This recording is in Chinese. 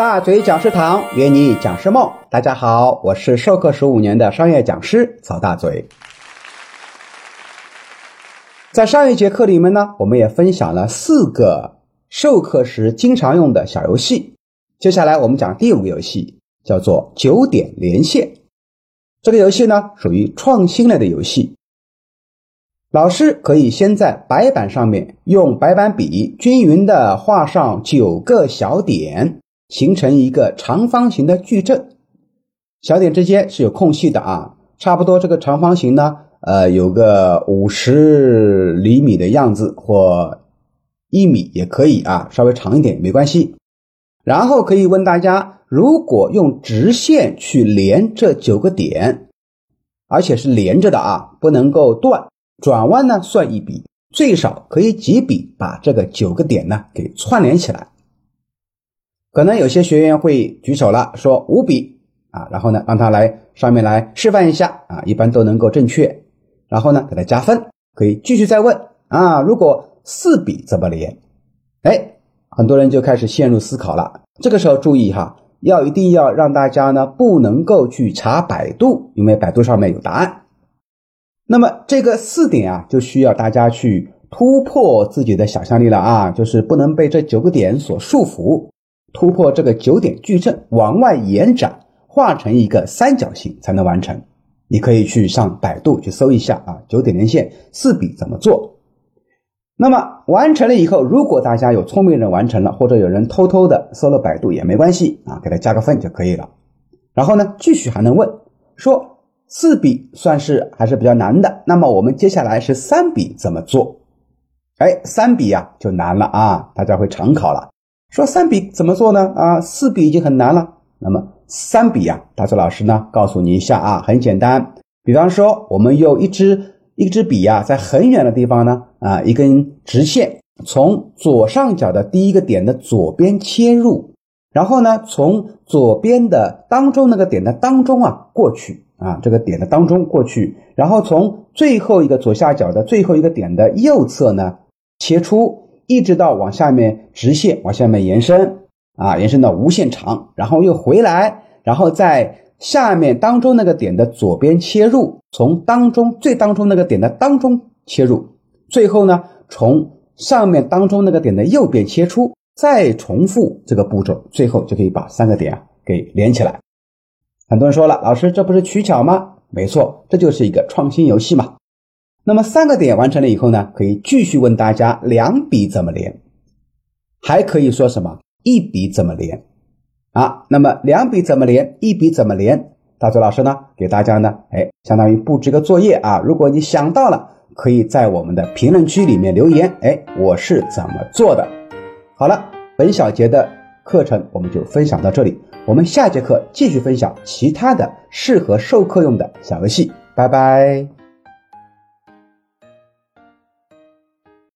大嘴讲师堂约你讲师梦，大家好，我是授课十五年的商业讲师曹大嘴。在上一节课里面呢，我们也分享了四个授课时经常用的小游戏。接下来我们讲第五个游戏，叫做九点连线。这个游戏呢，属于创新类的游戏。老师可以先在白板上面用白板笔均匀的画上九个小点，形成一个长方形的矩阵。小点之间是有空隙的啊，差不多这个长方形呢，呃，有个五十厘米的样子或一米也可以啊，稍微长一点没关系。然后可以问大家，如果用直线去连这九个点，而且是连着的啊，不能够断。转弯呢算一笔，最少可以几笔把这个九个点呢给串联起来。可能有些学员会举手了，说五笔啊，然后呢让他来上面来示范一下啊，一般都能够正确。然后呢给他加分，可以继续再问啊。如果四笔怎么连？哎，很多人就开始陷入思考了。这个时候注意哈，要一定要让大家呢不能够去查百度，因为百度上面有答案。那么这个四点啊，就需要大家去突破自己的想象力了啊，就是不能被这九个点所束缚，突破这个九点矩阵，往外延展，画成一个三角形才能完成。你可以去上百度去搜一下啊，九点连线四笔怎么做？那么完成了以后，如果大家有聪明人完成了，或者有人偷偷的搜了百度也没关系啊，给他加个分就可以了。然后呢，继续还能问说。四笔算是还是比较难的，那么我们接下来是三笔怎么做？哎，三笔呀就难了啊！大家会常考了，说三笔怎么做呢？啊，四笔已经很难了，那么三笔呀，大周老师呢告诉你一下啊，很简单。比方说，我们用一支一支笔呀，在很远的地方呢，啊，一根直线从左上角的第一个点的左边切入，然后呢，从左边的当中那个点的当中啊过去。啊，这个点的当中过去，然后从最后一个左下角的最后一个点的右侧呢切出，一直到往下面直线往下面延伸，啊，延伸到无限长，然后又回来，然后在下面当中那个点的左边切入，从当中最当中那个点的当中切入，最后呢从上面当中那个点的右边切出，再重复这个步骤，最后就可以把三个点啊给连起来。很多人说了，老师，这不是取巧吗？没错，这就是一个创新游戏嘛。那么三个点完成了以后呢，可以继续问大家两笔怎么连，还可以说什么一笔怎么连啊？那么两笔怎么连，一笔怎么连？大周老师呢，给大家呢，哎，相当于布置个作业啊。如果你想到了，可以在我们的评论区里面留言，哎，我是怎么做的？好了，本小节的课程我们就分享到这里。我们下节课继续分享其他的适合授课用的小游戏，拜拜。